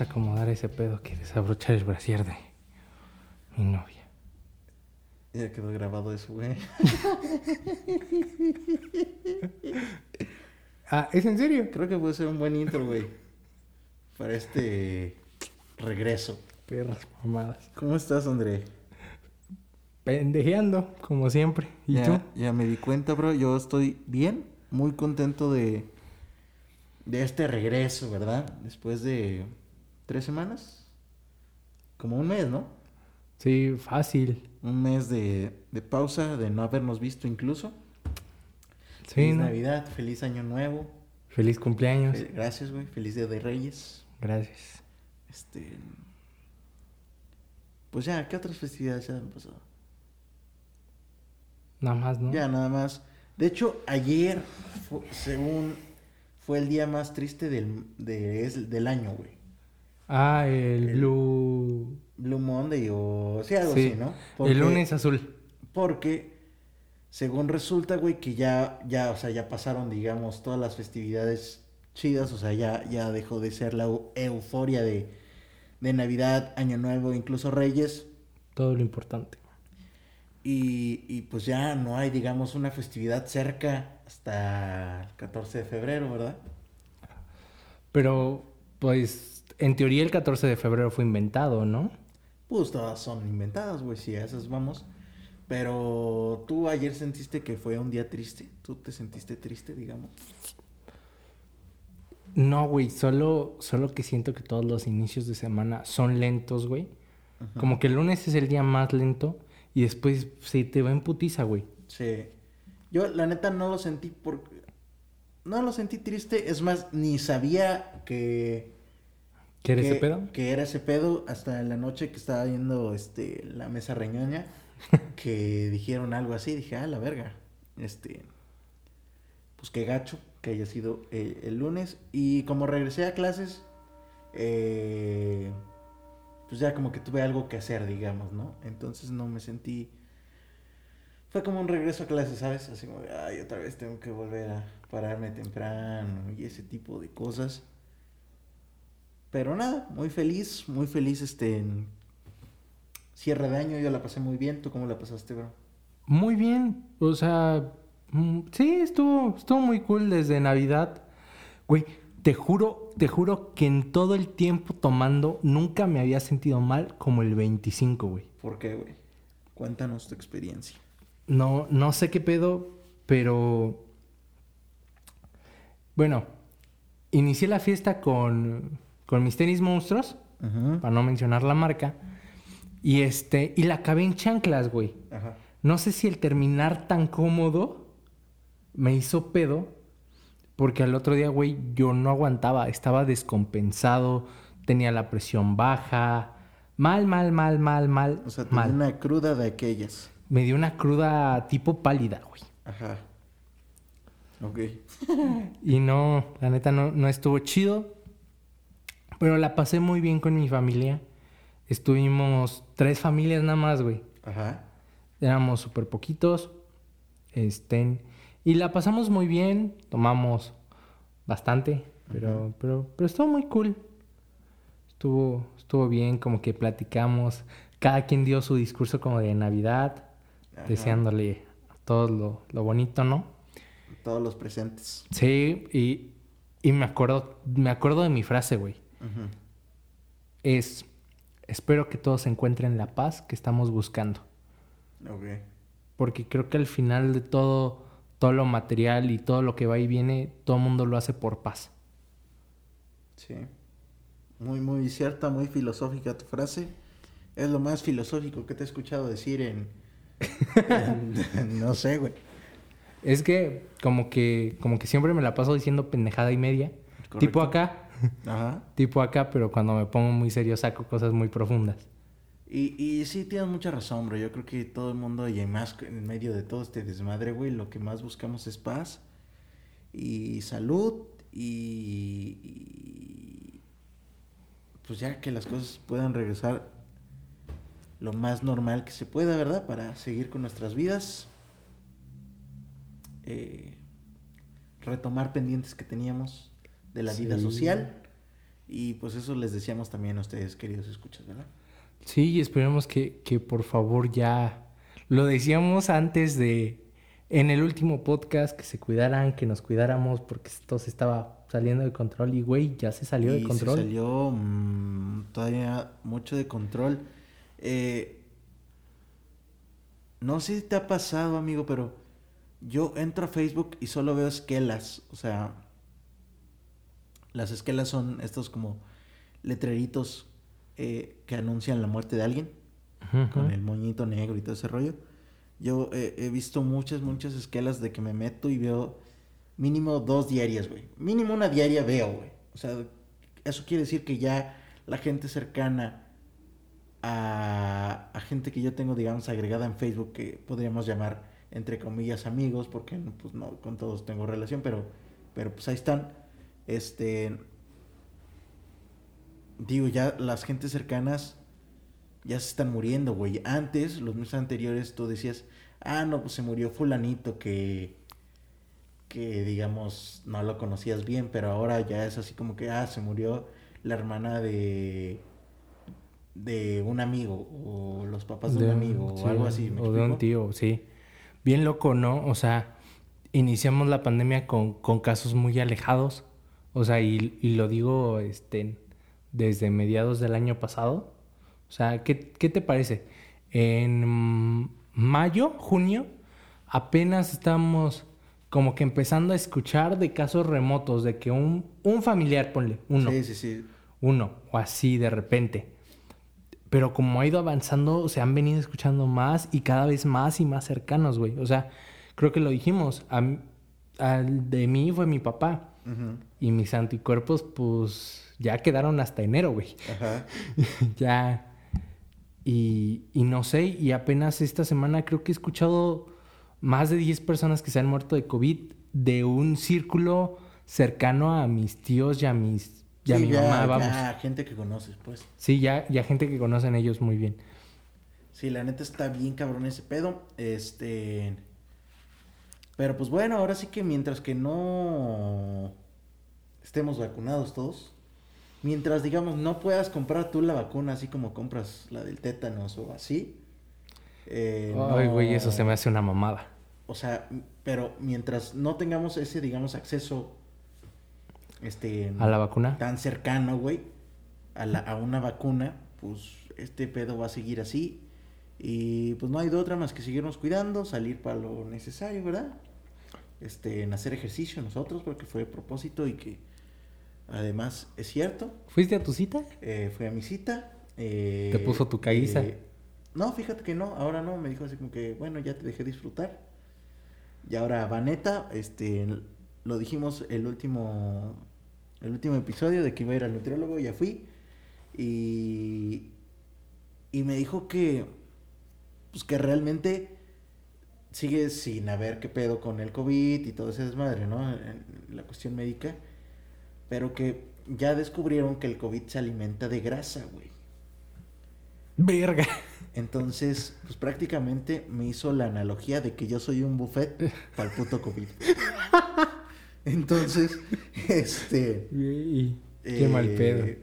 acomodar ese pedo que desabrochar el brasier de mi novia. Ya quedó grabado eso, güey. ah, ¿es en serio? Creo que puede ser un buen intro, güey. Para este regreso. Perras mamadas. ¿Cómo estás, André? Pendejeando, como siempre. ¿Y ya, tú? Ya me di cuenta, bro. Yo estoy bien, muy contento de, de este regreso, ¿verdad? Después de tres semanas. Como un mes, ¿no? Sí, fácil. Un mes de, de pausa, de no habernos visto incluso. Sí, feliz ¿no? Navidad, feliz Año Nuevo. Feliz cumpleaños. Fe- Gracias, güey. Feliz Día de Reyes. Gracias. Este. Pues ya, ¿qué otras festividades se han pasado? Nada más, ¿no? Ya, nada más. De hecho, ayer, según fue el día más triste del, de- del año, güey. Ah, el, El- Blue. Blue Monday o sí, algo Sí, así, ¿no? El lunes azul. Porque, según resulta, güey, que ya, ya, o sea, ya pasaron, digamos, todas las festividades chidas, o sea, ya, ya dejó de ser la eu- euforia de, de Navidad, Año Nuevo, incluso Reyes. Todo lo importante. Y, y pues ya no hay, digamos, una festividad cerca hasta el 14 de febrero, ¿verdad? Pero, pues, en teoría el 14 de febrero fue inventado, ¿no? Pues todas son inventadas, güey, si a esas vamos. Pero tú ayer sentiste que fue un día triste. ¿Tú te sentiste triste, digamos? No, güey, solo, solo que siento que todos los inicios de semana son lentos, güey. Como que el lunes es el día más lento y después se te va en putiza, güey. Sí. Yo, la neta, no lo sentí por... No lo sentí triste. Es más, ni sabía que... ¿Qué eres que, ese pedo? Que era ese pedo hasta la noche que estaba viendo este, la mesa reñoña. que dijeron algo así. Dije, ah, la verga. Este... Pues qué gacho que haya sido eh, el lunes. Y como regresé a clases... eh, pues ya como que tuve algo que hacer, digamos, ¿no? Entonces no me sentí... Fue como un regreso a clases, ¿sabes? Así como, de, ay, otra vez tengo que volver a pararme temprano y ese tipo de cosas. Pero nada, muy feliz, muy feliz este en cierre de año, yo la pasé muy bien. ¿Tú cómo la pasaste, bro? Muy bien. O sea, mm, sí, estuvo, estuvo muy cool desde Navidad. Güey, te juro, te juro que en todo el tiempo tomando nunca me había sentido mal como el 25, güey. ¿Por qué, güey? Cuéntanos tu experiencia. No, no sé qué pedo, pero. Bueno, inicié la fiesta con, con mis tenis monstruos, para no mencionar la marca. Y este, y la acabé en chanclas, güey. Ajá. No sé si el terminar tan cómodo me hizo pedo, porque al otro día, güey, yo no aguantaba, estaba descompensado, tenía la presión baja, mal, mal, mal, mal, mal, O sea, mal. una cruda de aquellas. Me dio una cruda tipo pálida, güey. Ajá. Ok. Y no, la neta no, no estuvo chido. Pero la pasé muy bien con mi familia. Estuvimos tres familias nada más, güey. Ajá. Éramos súper poquitos. Este, y la pasamos muy bien. Tomamos bastante. Pero, pero, pero estuvo muy cool. Estuvo, estuvo bien, como que platicamos. Cada quien dio su discurso como de Navidad. Ajá. Deseándole a todos lo, lo bonito, ¿no? Todos los presentes. Sí, y, y me acuerdo, me acuerdo de mi frase, güey. Es, espero que todos encuentren la paz que estamos buscando. Ok. Porque creo que al final de todo, todo lo material y todo lo que va y viene, todo el mundo lo hace por paz. Sí. Muy, muy cierta, muy filosófica tu frase. Es lo más filosófico que te he escuchado decir en... en- no sé, güey. Es que como que, como que siempre me la paso diciendo pendejada y media. Correcto. Tipo acá, Ajá. tipo acá, pero cuando me pongo muy serio saco cosas muy profundas. Y, y sí, tienes mucha razón, bro. Yo creo que todo el mundo, y más en medio de todo este desmadre, güey, lo que más buscamos es paz y salud y, y, pues ya que las cosas puedan regresar lo más normal que se pueda, ¿verdad? Para seguir con nuestras vidas. Eh, retomar pendientes que teníamos de la vida social Y pues eso les decíamos también a ustedes, queridos escuchas, ¿verdad? Sí, y esperemos que, que por favor ya lo decíamos antes de en el último podcast que se cuidaran, que nos cuidáramos porque esto se estaba saliendo de control y güey, ya se salió de control. Se salió mm, todavía mucho de control. Eh, no sé si te ha pasado, amigo, pero yo entro a Facebook y solo veo esquelas. O sea, las esquelas son estos como letreritos eh, que anuncian la muerte de alguien. Con el moñito negro y todo ese rollo. Yo he visto muchas, muchas esquelas de que me meto y veo mínimo dos diarias, güey. Mínimo una diaria veo, güey. O sea, eso quiere decir que ya la gente cercana a, a, gente que yo tengo, digamos, agregada en Facebook, que podríamos llamar, entre comillas, amigos, porque pues no, con todos tengo relación, pero, pero pues ahí están. Este, digo, ya las gentes cercanas ya se están muriendo, güey. Antes, los meses anteriores, tú decías, ah, no, pues se murió fulanito que, que digamos, no lo conocías bien, pero ahora ya es así como que, ah, se murió la hermana de de un amigo o los papás de, un amigo o algo así. o de un tío, sí. Bien loco, ¿no? O sea, iniciamos la pandemia con, con casos muy alejados. O sea, y, y, lo digo este, desde mediados del año pasado. O sea, ¿qué, qué te parece? En mayo, junio, apenas estamos como que empezando a escuchar de casos remotos, de que un, un familiar, ponle, uno. Sí, sí, sí. Uno, o así de repente. Pero como ha ido avanzando, se han venido escuchando más y cada vez más y más cercanos, güey. O sea, creo que lo dijimos. al de mí fue mi papá. Y mis anticuerpos, pues, ya quedaron hasta enero, güey. Ajá. ya. Y, y no sé, y apenas esta semana creo que he escuchado más de 10 personas que se han muerto de COVID de un círculo cercano a mis tíos y a mis y a mi mamá, vamos. Ya gente que conoces, pues. Sí, ya, ya gente que conocen ellos muy bien. Sí, la neta está bien cabrón ese pedo. Este. Pero pues bueno, ahora sí que mientras que no estemos vacunados todos, mientras digamos no puedas comprar tú la vacuna así como compras la del tétanos o así, eh, Ay, güey, eso se me hace una mamada. O sea, pero mientras no tengamos ese, digamos, acceso este a la vacuna tan cercano, güey, a, la, a una vacuna, pues este pedo va a seguir así y pues no hay de otra más que seguirnos cuidando, salir para lo necesario, ¿verdad? Este, en hacer ejercicio nosotros porque fue propósito y que además es cierto. ¿Fuiste a tu cita? Eh, fui a mi cita. Eh, ¿Te puso tu caíza? Eh, no, fíjate que no, ahora no, me dijo así como que, bueno, ya te dejé disfrutar. Y ahora Vaneta, este, lo dijimos el último, el último episodio de que iba a ir al nutriólogo, ya fui. Y, y me dijo que, pues que realmente sigue sin haber qué pedo con el COVID y todo ese desmadre, ¿no? En la cuestión médica. Pero que ya descubrieron que el COVID se alimenta de grasa, güey. Verga. Entonces, pues prácticamente me hizo la analogía de que yo soy un buffet para el puto COVID. Entonces, este. qué mal pedo. Eh,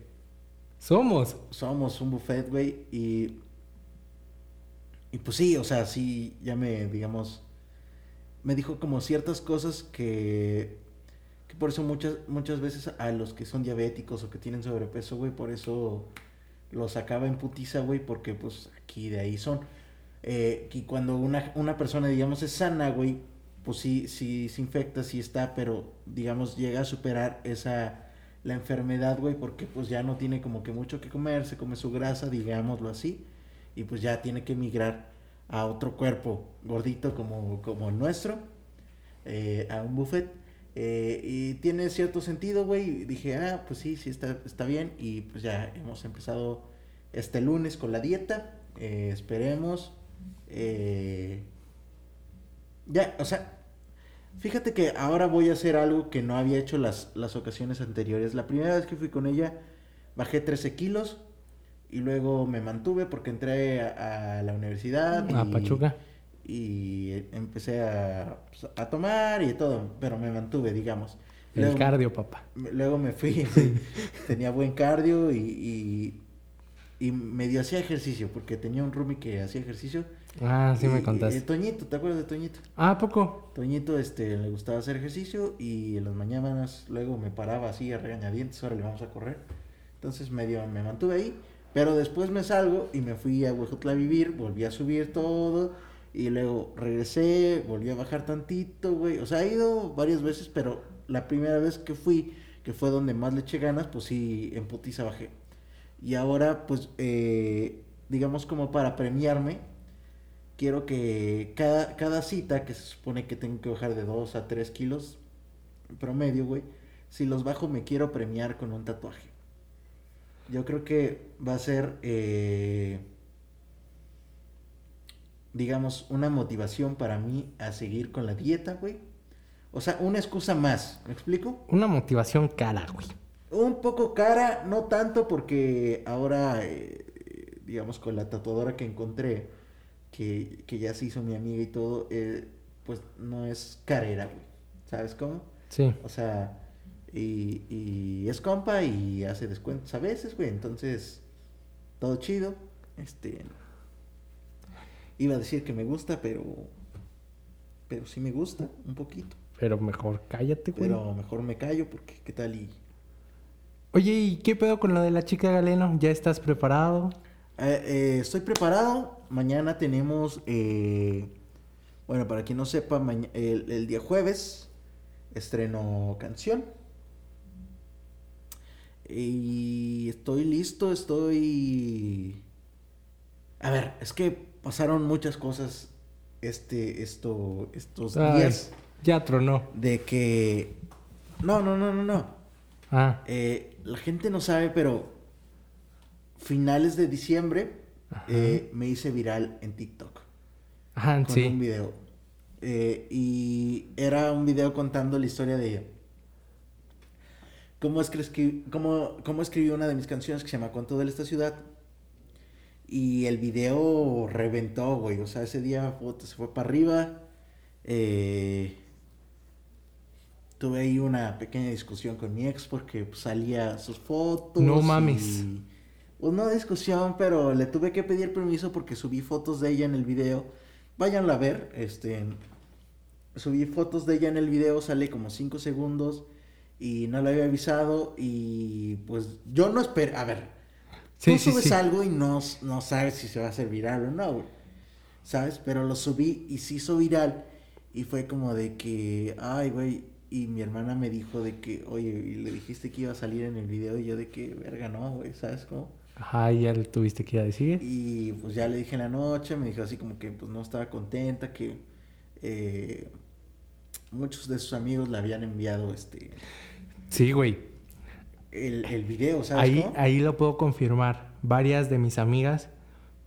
somos. Somos un buffet, güey. Y. Y pues sí, o sea, sí, ya me, digamos. Me dijo como ciertas cosas que. Por eso muchas, muchas veces a los que son diabéticos o que tienen sobrepeso, güey, por eso los sacaba en putiza, güey, porque pues aquí de ahí son. Eh, y cuando una, una persona, digamos, es sana, güey, pues sí, sí se infecta, sí está, pero digamos, llega a superar esa, la enfermedad, güey, porque pues ya no tiene como que mucho que comer, se come su grasa, digámoslo así, y pues ya tiene que migrar a otro cuerpo gordito como, como el nuestro, eh, a un buffet. Eh, y tiene cierto sentido, güey. Dije, ah, pues sí, sí, está, está bien. Y pues ya hemos empezado este lunes con la dieta. Eh, esperemos. Eh, ya, o sea, fíjate que ahora voy a hacer algo que no había hecho las, las ocasiones anteriores. La primera vez que fui con ella, bajé 13 kilos. Y luego me mantuve porque entré a, la universidad. A Pachuca y empecé a, pues, a tomar y todo, pero me mantuve, digamos. El Luego- cardio, papá. Luego me fui, tenía buen cardio y, y, y medio hacía ejercicio, porque tenía un roomie que hacía ejercicio. Ah, sí Y- me contaste. Toñito, ¿te acuerdas de Toñito? Ah, ¿a poco? Toñito este, le gustaba hacer ejercicio y en las mañanas luego me paraba así a regañadientes, ahora le vamos a correr. Entonces medio me mantuve ahí, pero después me salgo y me fui a Huejutla a vivir, volví a subir todo y luego regresé, volví a bajar tantito, güey. O sea, he ido varias veces, pero la primera vez que fui, que fue donde más le eché ganas, pues sí, en putiza bajé. Y ahora, pues, eh, digamos como para premiarme, quiero que cada, cada cita, que se supone que tengo que bajar de 2 a 3 kilos promedio, güey, si los bajo me quiero premiar con un tatuaje. Yo creo que va a ser, eh, digamos, una motivación para mí a seguir con la dieta, güey. O sea, una excusa más, ¿me explico? Una motivación cara, güey. Un poco cara, no tanto porque ahora, eh, digamos, con la tatuadora que encontré, que, que ya se hizo mi amiga y todo, eh, pues no es carera, güey. ¿Sabes cómo? Sí. O sea, y, y es compa y hace descuentos a veces, güey. Entonces, todo chido. Este. Iba a decir que me gusta, pero. Pero sí me gusta, un poquito. Pero mejor cállate, güey. Pero mejor me callo porque, ¿qué tal? Y. Oye, ¿y qué pedo con lo de la chica Galeno? ¿Ya estás preparado? Eh, eh, estoy preparado. Mañana tenemos. eh, bueno, para quien no sepa, maña- el, el día jueves estreno canción. Y estoy listo, estoy. A ver, es que pasaron muchas cosas este, esto, estos Ay, días ya tronó. de que. No, no, no, no, no. Ah, Eh, la gente no sabe, pero finales de diciembre eh, me hice viral en TikTok ajá, con sí. un video. Eh, y era un video contando la historia de cómo, es que escri- cómo, cómo escribí una de mis canciones que se llama Cuento de esta ciudad. Y el video reventó, güey. O sea, ese día puta, se fue para arriba. Eh, tuve ahí una pequeña discusión con mi ex porque pues, salía sus fotos. No y- mames. Pues no discusión, pero le tuve que pedir permiso porque subí fotos de ella en el video. Váyanla a ver, este... Subí fotos de ella en el video, sale como 5 segundos y no la había avisado y pues yo no espero... A ver, Sí, tú sí, subes sí. algo y no, no sabes si se va a hacer viral o no, güey. ¿Sabes? Pero lo subí y se hizo viral y fue como de que, ay, güey, y mi hermana me dijo de que, oye, y le dijiste que iba a salir en el video y yo de que, verga, no, güey, ¿sabes cómo? Ajá, ya le tuviste que ir a decir. Y pues ya le dije en la noche, me dijo así como que pues no estaba contenta, que eh, muchos de sus amigos le habían enviado este Sí, güey. El, el video, ¿sabes? Ahí, cómo? ahí lo puedo confirmar. Varias de mis amigas,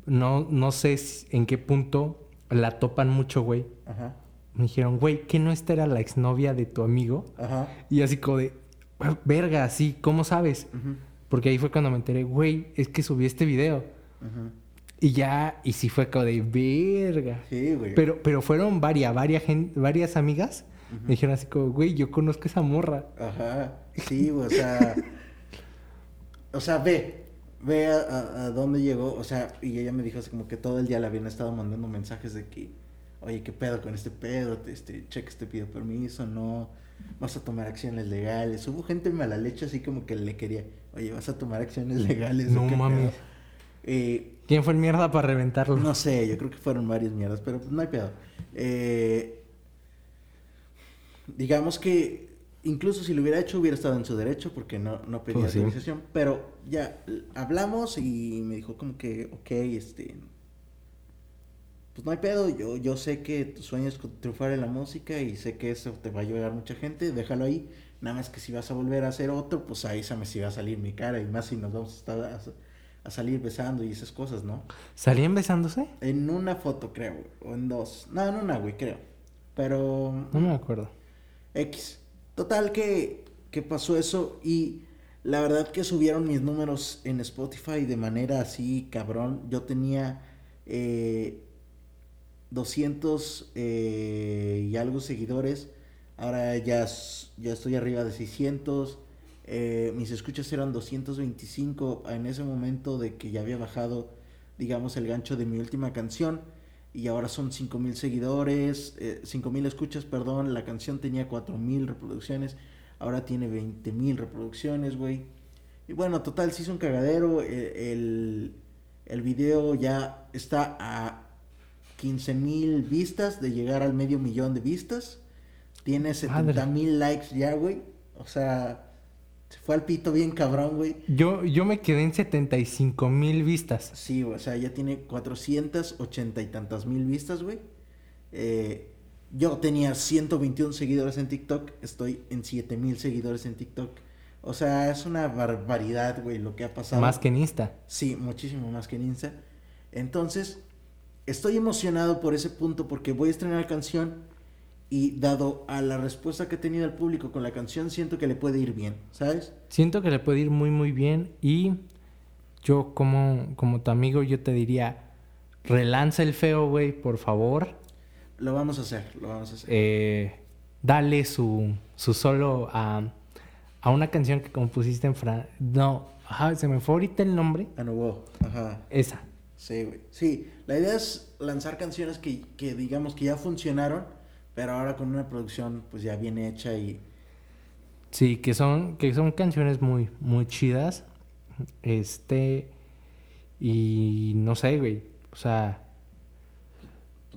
no, no sé en qué punto la topan mucho, güey. Ajá, Me dijeron, güey, ¿que no esta era la exnovia de tu amigo? ajá. Y así como de, "Ah, verga, sí, ¿cómo sabes? Porque ahí fue cuando me enteré, güey, es que subí este video. ujú. Y ya, y sí fue como de, verga. Sí, güey. Pero, pero fueron varias, varias, varias amigas. Me dijeron así como, güey, yo conozco a esa morra. Ajá, sí, güey, o sea, o sea, ve, ve a, a- a dónde llegó, o sea, y ella me dijo así como que todo el día le habían estado mandando mensajes de que, oye, ¿qué pedo con este pedo? Este, cheque, te pido permiso, no, vas a tomar acciones legales. Hubo gente mala leche así como que le quería, oye, vas a tomar acciones legales. No mames. pedo?". Eh, ¿Quién fue el mierda para reventarlo? no sé, yo creo que fueron varias mierdas, pero pues no hay pedo. Eh, digamos que incluso si lo hubiera hecho hubiera estado en su derecho porque no, no pedía Pues sí. autorización, pero ya hablamos y me dijo como que, ok, este, pues no hay pedo, yo, yo sé que tu sueño es triunfar en la música y sé que eso te va a ayudar mucha gente, déjalo ahí, nada más que si vas a volver a hacer otro, pues avísame si va a salir mi cara y más si nos vamos a, estar a, a salir besando y esas cosas, ¿no? ¿Salían besándose? En una foto, creo, o en dos. No, en una, güey, creo. Pero. No me acuerdo. X. Total que, que pasó eso y la verdad que subieron mis números en Spotify de manera así, cabrón. Yo tenía eh, 200 eh, y algo seguidores Ahora ya, ya estoy arriba de 600. Eh, mis escuchas eran 225 en ese momento de que ya había bajado, digamos, el gancho de mi última canción. Y ahora son 5000 seguidores, eh, 5000 escuchas, perdón. La canción tenía 4000 reproducciones, ahora tiene 20000 reproducciones, güey. Y bueno, total, se hizo un cagadero. Eh, el, el video ya está a 15 mil vistas de llegar al medio millón de vistas. Tiene 70 mil likes ya, güey. O sea, se fue al pito bien cabrón, güey. Yo, yo me quedé en 75 mil vistas. Sí, o sea, ya tiene 480 y tantas mil vistas, güey. Eh, yo tenía 121 seguidores en TikTok. Estoy en 7 mil seguidores en TikTok. O sea, es una barbaridad, güey, lo que ha pasado. Más que en Insta. Sí, muchísimo más que en Insta. Entonces, estoy emocionado por ese punto porque voy a estrenar canción y dado a la respuesta que ha tenido el público con la canción, siento que le puede ir bien, ¿sabes? Siento que le puede ir muy, muy bien y yo como, como tu amigo, yo te diría, relanza el feo, güey, por favor. Lo vamos a hacer, lo vamos a hacer. Eh, dale su, su solo a a una canción que compusiste en Fran... No, ajá, se me fue ahorita el nombre. A nuevo, ajá. Esa. Sí, güey. Sí, la idea es lanzar canciones que, que digamos que ya funcionaron, pero ahora con una producción pues ya bien hecha y... Sí, que son, que son canciones muy, muy chidas. Este... Y no sé, güey. O sea...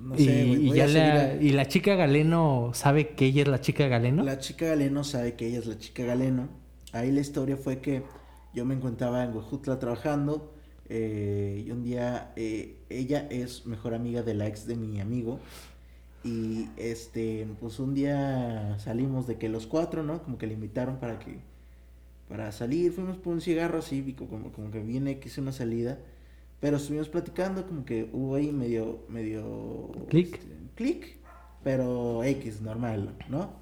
No sé, y, y, ya la, ¿Y la chica Galeno sabe que ella es la chica Galeno? La chica Galeno sabe que ella es la chica Galeno. Ahí la historia fue que yo me encontraba en Huejutla trabajando eh, y un día eh, ella es mejor amiga de la ex de mi amigo y este pues un día salimos de que los cuatro, ¿no? Como que le invitaron para que para salir, fuimos por un cigarro así, como, como que viene que hice una salida pero estuvimos platicando, como que hubo ahí medio, medio... Clic. Este, clic, pero X, normal, ¿no?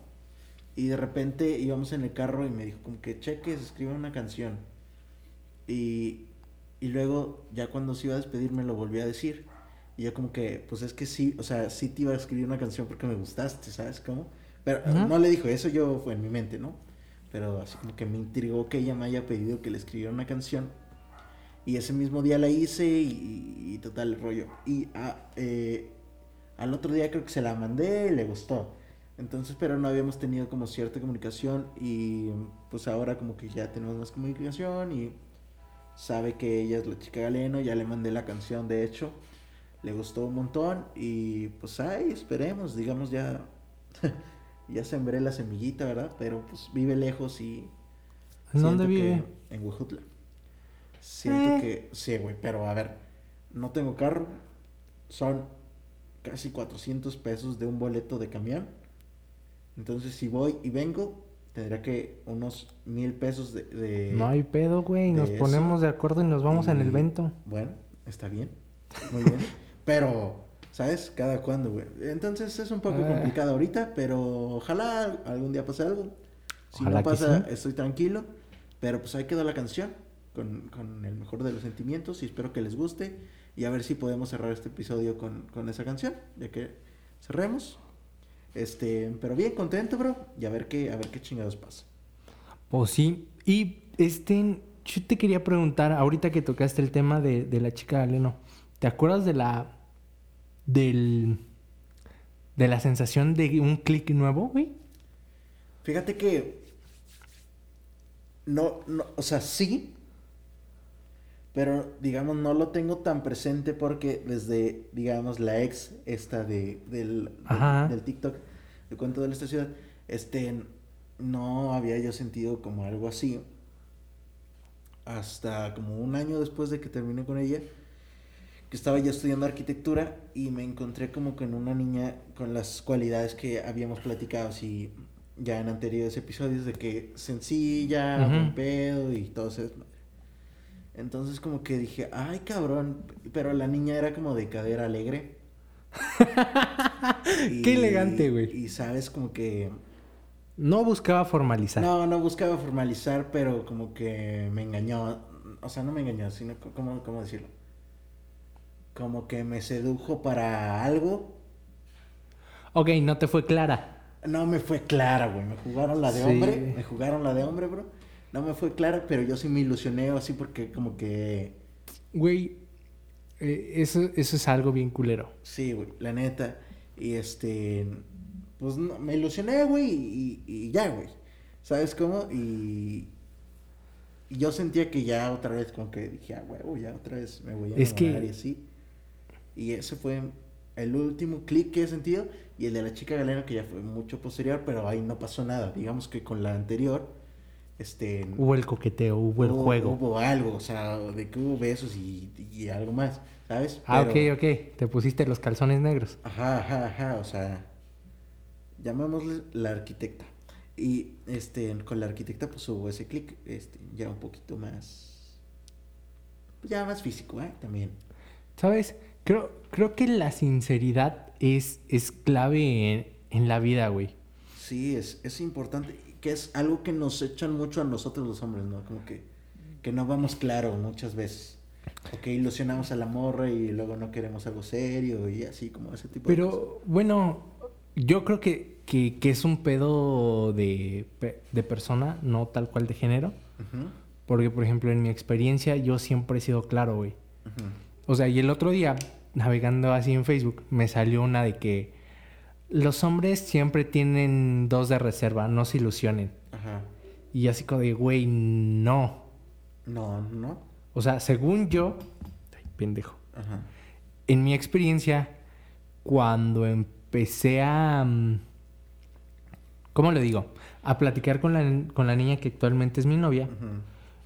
Y de repente íbamos en el carro y me dijo como que cheques, escribe una canción. Y, y luego ya cuando se iba a despedir me lo volví a decir. Y yo como que, pues es que sí, o sea, sí te iba a escribir una canción porque me gustaste, ¿sabes cómo? Pero no le dijo eso, yo fue en mi mente, ¿no? Pero así como que me intrigó que ella me haya pedido que le escribiera una canción y ese mismo día la hice y, total el rollo. Y ah, eh, al otro día creo que se la mandé y le gustó. Entonces, pero no habíamos tenido como cierta comunicación y pues ahora como que ya tenemos más comunicación y sabe que ella es la chica Galeno, ya le mandé la canción de hecho, le gustó un montón y pues ahí esperemos, digamos ya, ya sembré la semillita, ¿verdad? Pero pues vive lejos y... ¿En dónde vive? En Huejutla. Siento eh. que, sí, güey, pero a ver, no tengo carro, son casi 400 pesos de un boleto de camión. Entonces, si voy y vengo, tendría que unos mil pesos de... no hay pedo, güey, nos ponemos de acuerdo y nos vamos en el vento. Bueno, está bien, muy bien. Pero, ¿sabes? Cada cuando, güey. Entonces es un poco ah. complicado ahorita, pero ojalá algún día pase algo. Si no pasa, estoy tranquilo. Pero pues ahí quedó la canción con, el mejor de los sentimientos y espero que les guste y a ver si podemos cerrar este episodio con, esa canción, ya que cerremos. Este, pero bien contento, bro, y a ver qué, a ver qué chingados pasa. Pues sí, y este, yo te quería preguntar, ahorita que tocaste el tema de, de la chica Galeno, ¿te acuerdas de la, del, de la sensación de un clic nuevo, güey? Fíjate que, no, no, o sea, sí, pero digamos no lo tengo tan presente porque desde digamos la ex esta de del, del, TikTok de cuento de esta ciudad este no había yo sentido como algo así hasta como un año después de que terminé con ella que estaba ya estudiando arquitectura y me encontré como con una niña con las cualidades que habíamos platicado así ya en anteriores episodios de que sencilla, uh pedo y todo eso entonces como que dije, ay cabrón, pero la niña era como de cadera alegre. Qué elegante, güey. Y sabes, como que... No buscaba formalizar. No, no buscaba formalizar, pero como que me engañó. O sea, no me engañó, sino, ¿cómo, cómo decirlo? Como que me sedujo para algo. Ok, no te fue clara. no me fue clara, güey. Me jugaron la de Sí. hombre, me jugaron la de hombre, bro. No me fue clara, pero yo sí me ilusioné así porque como que... Güey, eh, eso, eso es algo bien culero. Sí, güey, la neta. Y este... Pues no, me ilusioné, güey, y, y ya, güey. ¿Sabes cómo? Y... y yo sentía que ya otra vez como que dije, ah, huevo, ya otra vez me voy a Es que- y así. Y ese fue el último clic que he sentido. Y el de la chica galena que ya fue mucho posterior, pero ahí no pasó nada. Digamos que con la anterior, este... Hubo el coqueteo, hubo el hubo- juego. Hubo algo, o sea, de que hubo besos y, y algo más, ¿sabes? Ah, Pero- ok, ok. Te pusiste los calzones negros. Ajá, ajá, ajá, o sea, llamémosle la arquitecta. Y este, con la arquitecta pues hubo ese clic, este, ya un poquito más, ya más físico, ¿eh? También. ¿Sabes? Creo, creo que la sinceridad es, es clave en, en la vida, güey. Sí, es, es importante, que es algo que nos echan mucho a nosotros los hombres, ¿no? Como que, que no vamos claro muchas veces. O que ilusionamos a la morra y luego no queremos algo serio y así como ese tipo de cosas. Pero bueno, yo creo que, que, que es un pedo de, de persona, no tal cual de género. Ujú, Porque, por ejemplo, en mi experiencia yo siempre he sido claro, güey. ujú. O sea, y el otro día, navegando así en Facebook, me salió una de que los hombres siempre tienen dos de reserva, no se ilusionen. Ajá. Y así como de, güey, no. No, no. O sea, según yo, ay, pendejo. Ajá. En mi experiencia, cuando empecé a... mm, ¿Cómo le digo? A platicar con la, con la niña que actualmente es mi novia,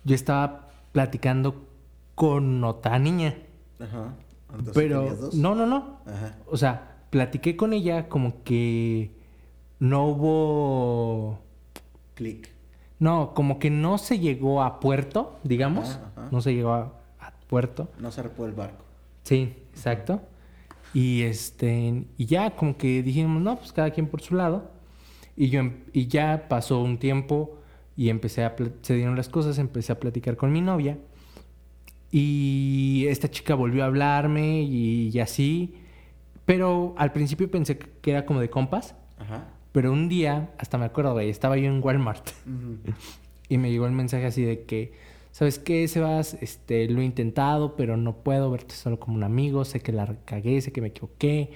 yo estaba platicando con otra niña. Ajá. Entonces, Pero... No, no, no. Ajá. O sea, platiqué con ella como que no hubo... Clic. No, como que no se llegó a puerto, digamos. Ajá, ajá. No se llegó a, a puerto. No zarpó el barco. Sí, exacto. Y este, y ya como que dijimos, no, pues cada quien por su lado. Y yo em- y ya pasó un tiempo y empecé a se dieron las cosas, empecé a platicar con mi novia. Y esta chica volvió a hablarme y, y así. Pero al principio pensé que era como de compas. Ajá. Pero un día, hasta me acuerdo, güey, estaba yo en Walmart y me llegó el mensaje así de que, ¿sabes qué, Sebas? Este, lo he intentado, pero no puedo verte solo como un amigo. Sé que la cagué, sé que me equivoqué.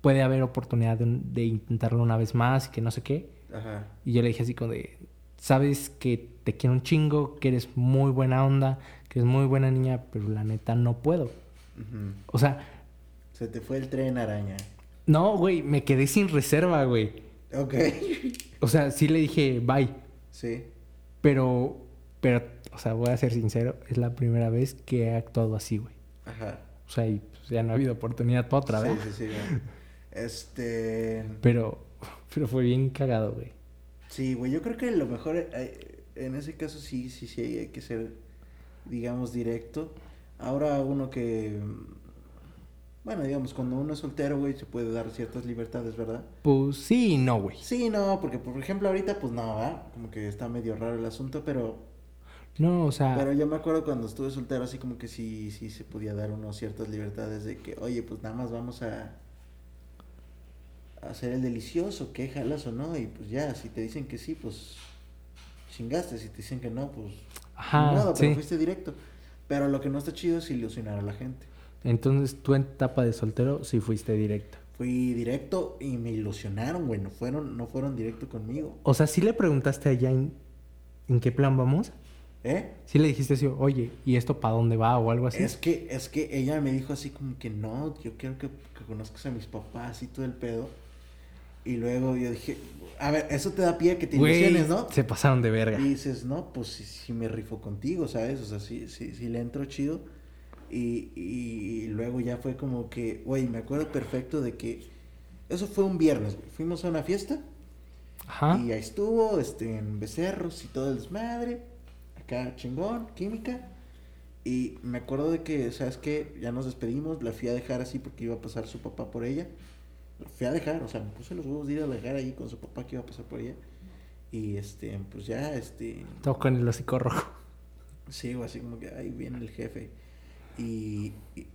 Puede haber oportunidad de, de intentarlo una vez más y que no sé qué. Ajá. Y yo le dije así como de, sabes que te quiero un chingo, que eres muy buena onda, que eres muy buena niña, pero la neta no puedo. O sea, Se te fue el tren araña. no, güey, me quedé sin reserva, güey. Ok. O sea, sí le dije, bye. sí. Pero, pero, o sea, voy a ser sincero, es la primera vez que he actuado así, güey. Ajá. O sea, y pues, ya no ha habido oportunidad para otra sí, vez. sí, sí, güey. Este. Pero, pero fue bien cagado, güey. Sí, güey. Yo creo que lo mejor. eh, En ese caso sí, sí, sí hay que ser, digamos, directo. Ahora uno que. Bueno, digamos, cuando uno es soltero, güey, se puede dar ciertas libertades, ¿verdad? Pues sí y no, güey. Sí, no, porque por ejemplo ahorita pues no, ¿verdad? Como que está medio raro el asunto, pero No, o sea, pero yo me acuerdo cuando estuve soltero así como que sí sí se podía dar uno ciertas libertades de que, oye, pues nada más vamos a a hacer el delicioso, que jalas o no y pues ya, si te dicen que sí, pues chingaste, si te dicen que no, pues Ajá, modo, pero sí. fuiste directo. Pero lo que no está chido es ilusionar a la gente. entonces tú en etapa de soltero sí fuiste directo. Fui directo y me ilusionaron, güey, no fueron no fueron directo conmigo. O sea, sí le preguntaste allá en, en qué plan vamos. ¿Eh? Sí le dijiste así, oye, ¿y esto para dónde va o algo así? Es que, es que ella me dijo así como que no, yo quiero que, que conozcas a mis papás y todo el pedo. Y luego yo dije, a ver, eso te da pie que te ilusiones, ¿no? se pasaron de verga. Y dices, no, pues sí, sí me rifo contigo, ¿sabes? O sea, sí, sí, sí le entro chido. Y, y luego ya fue como que, güey, me acuerdo perfecto de que eso fue un viernes, güey. Fuimos a una fiesta Ajá. y ahí estuvo, este, en becerros y todo el desmadre. Acá chingón, química. Y me acuerdo de que, ¿sabes qué? Ya nos despedimos, la fui a dejar así porque iba a pasar su papá por ella. Fui a dejar, o sea, me puse los huevos de ir a dejar ahí con su papá que iba a pasar por ella. Y este, pues ya, este, Todo con el hocico rojo. sí, güey, así como que ahí viene el jefe. Y, y,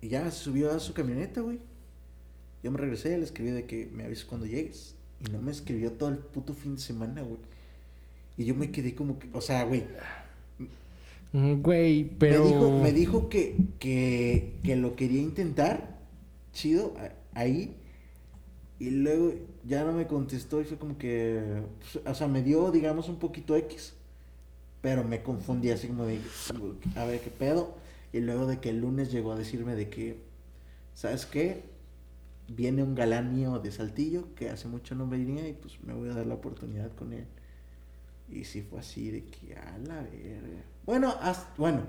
y ya subió a su camioneta, güey. Yo me regresé, le escribí de que me avises cuando llegues. Y no me escribió todo el puto fin de semana, güey. Y yo me quedé como que, o sea, güey. Mm, Güey, pero... Me dijo, me dijo que, que, que lo quería intentar, chido, ahí. Y luego ya no me contestó y fue como que, pues, o sea, me dio, digamos, un poquito X. Pero me confundí así como de, a ver qué pedo. Y luego de que el lunes llegó a decirme de que, ¿sabes qué? Viene un galán mío de Saltillo que hace mucho no venía y pues me voy a dar la oportunidad con él. Y sí fue así de que a la verga. Bueno, hasta- bueno,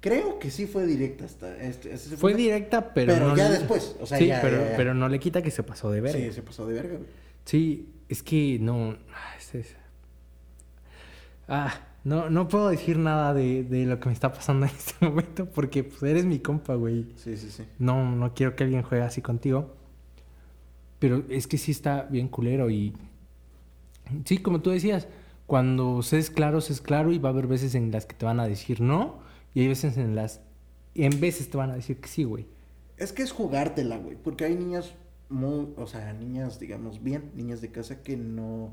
creo que sí fue directa hasta este, este Fue directa, pero... Pero no ya le- después, o sea, sí, ya, pero, ya, ya. pero no le quita que se pasó de verga. Sí, se pasó de verga, güey. Sí, es que no. ah, es- es- Ah, no, no puedo decir nada de, de lo que me está pasando en este momento porque pues, eres mi compa, güey. Sí, sí, sí. No, no quiero que alguien juegue así contigo. Pero es que sí está bien culero y... Sí, como tú decías, cuando se es claro, se es claro y va a haber veces en las que te van a decir no y hay veces en las... En veces te van a decir que sí, güey. Es que es jugártela, güey. Porque hay niñas muy, o sea, niñas, digamos, bien, niñas de casa que no,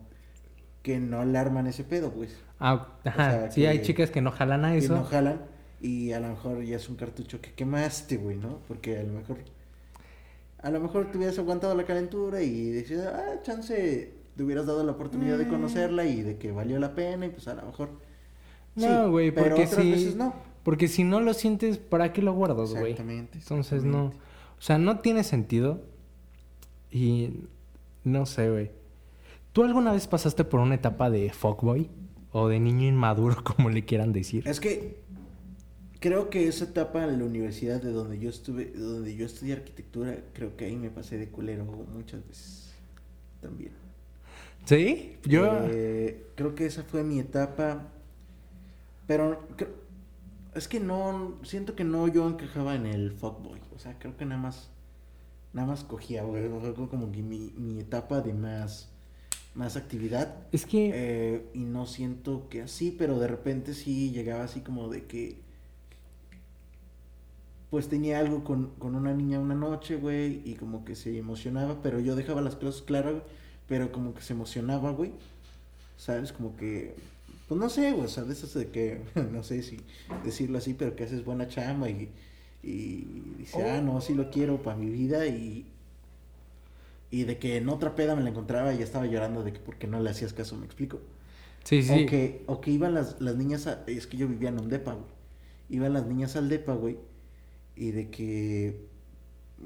que no alarman ese pedo, pues. Ah, ajá. sea, sí, hay que- chicas que no jalan a Que eso. no jalan y a lo mejor ya es un cartucho que quemaste, güey, ¿no? Porque a lo mejor, a lo mejor te hubieras aguantado la calentura y decías, ah, chance, te hubieras dado la oportunidad de Mm. conocerla y de que valió la pena y pues a lo mejor. No, sí, güey, pero porque otras veces no. Porque si no lo sientes, ¿para qué lo guardas, güey? Exactamente. Entonces no. O sea, no tiene sentido. Y no sé, güey. ¿Tú alguna vez pasaste por una etapa de fuckboy? O de niño inmaduro, como le quieran decir. Es que creo que esa etapa en la universidad de donde yo estuve, de donde yo estudié arquitectura, creo que ahí me pasé de culero muchas veces también. ¿Sí? Yo. Eh, creo que esa fue mi etapa, pero creo- es que no, siento que no yo encajaba en el fuckboy, o sea, creo que nada más, nada más cogía, güey, como que mi, mi etapa de más, más actividad. Es que. Eh, y no siento que así, pero de repente sí llegaba así como de que. Pues tenía algo con, con una niña una noche, güey, y como que se emocionaba, pero yo dejaba las cosas claras, güey, pero como que se emocionaba, güey. ¿Sabes? Como que. Pues no sé, güey, o sea, de esas de que. No sé si decirlo así, pero que haces buena chamba y. Y dice, ah, no, sí lo quiero para mi vida y. Y de que en otra peda me la encontraba y ya estaba llorando de que porque no le hacías caso, ¿me explico? Sí, sí. O que, o que iban las, las niñas, a- es que yo vivía en un depa, güey. Iban las niñas al depa, güey. Y de que,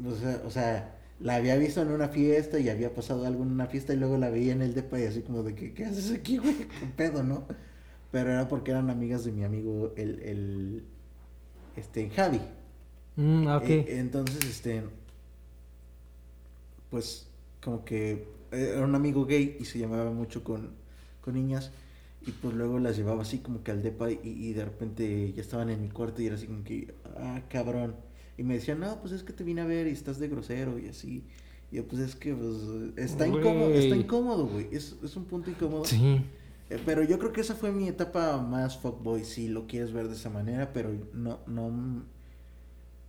o sea, o sea, la había visto en una fiesta y había pasado algo en una fiesta y luego la veía en el depa y así como de que, ¿qué haces aquí, güey? ¿Qué pedo, no? Pero era porque eran amigas de mi amigo, el, el, este, Javi. Mm, ok. Eh, entonces, este, pues, como que era un amigo gay y se llamaba mucho con, con niñas. Y pues luego las llevaba así como que al depa y, y de repente ya estaban en mi cuarto y era así como que, ah, cabrón. Y me decían, no, pues es que te vine a ver y estás de grosero y así. Y yo, pues es que, pues, está incómodo, está incómodo, güey. Es, es un punto incómodo. sí. Eh, Pero yo creo que esa fue mi etapa más fuckboy, si lo quieres ver de esa manera, pero no, no,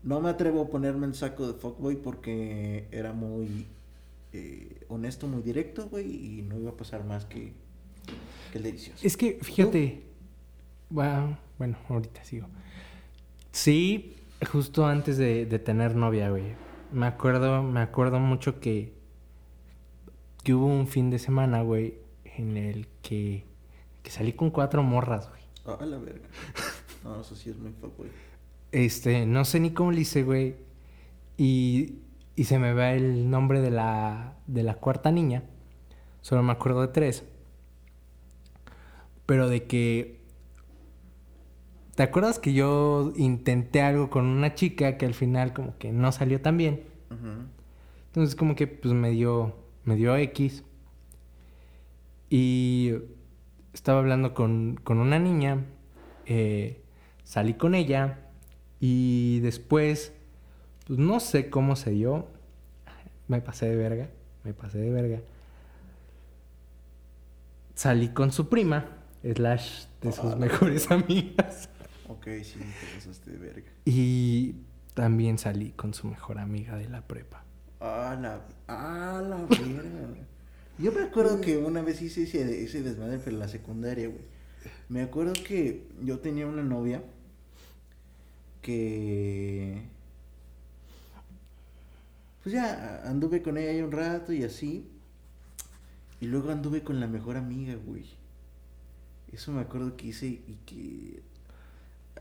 no me atrevo a ponerme en saco de fuckboy porque era muy eh, honesto, muy directo, güey, y no iba a pasar más que, que el delicioso. Es que, fíjate. Bueno, bueno, ahorita sigo. Sí, justo antes de, de tener novia, güey. Me acuerdo, me acuerdo mucho que, que hubo un fin de semana, güey, en el que, que salí con cuatro morras, güey. Ah, la verga. No, eso sí es muy fuckboy. Este, no sé ni cómo le hice, güey. Y, y se me va el nombre de la, de la cuarta niña. Solo me acuerdo de tres. Pero de que... ¿Te acuerdas que yo intenté algo con una chica que al final como que no salió tan bien? Entonces como que pues me dio, me dio X. Y estaba hablando con, con una niña, eh, salí con ella y después, pues no sé cómo se dio, me pasé de verga, me pasé de verga. Salí con su prima, slash de sus Ah. mejores amigas. Ok, sí, te pasaste de verga. Y también salí con su mejor amiga de la prepa. Ah, la, ah, la verga. Yo me acuerdo que una vez hice ese, ese desmadre, pero en la secundaria, güey. Me acuerdo que yo tenía una novia que... Pues ya anduve con ella un rato y así. Y luego anduve con la mejor amiga, güey. Eso me acuerdo que hice y que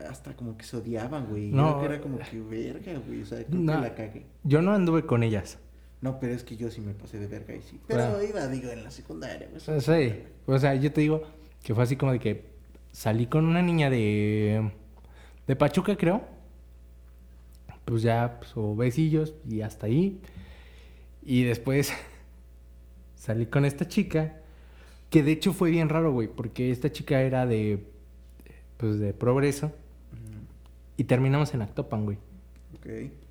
hasta como que se odiaban, güey. No, que era como que verga, güey. O sea, creo no, que la cagué. Yo no anduve con ellas. No, pero es que yo sí me pasé de verga y sí. Pero iba, digo, en la secundaria. Pues, sí. O sea, yo te digo que fue así como de que salí con una niña de. de Pachuca, creo. Pues ya, pues, o besillos y hasta ahí. Y después salí con esta chica. Que de hecho fue bien raro, güey. Porque esta chica era de. Pues de progreso. Y terminamos en Actopan, güey. Ok.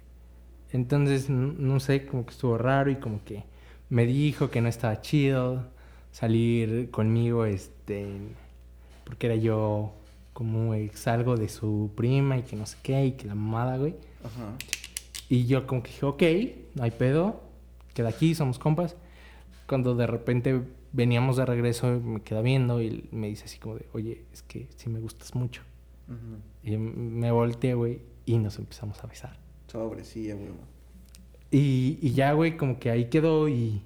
Entonces, no, sé, como que estuvo raro y como que me dijo que no estaba chido salir conmigo, este, porque era yo como ex algo de su prima y que no sé qué y que la mamada, güey. Ajá. Y yo como que dije, ok, no hay pedo, queda aquí, somos compas. Cuando de repente veníamos de regreso, me queda viendo y me dice así como de, oye, es que sí me gustas mucho. Y me volteé, güey, y nos empezamos a besar. Sobre, sí, güey. Y, y ya, güey, como que ahí quedó y...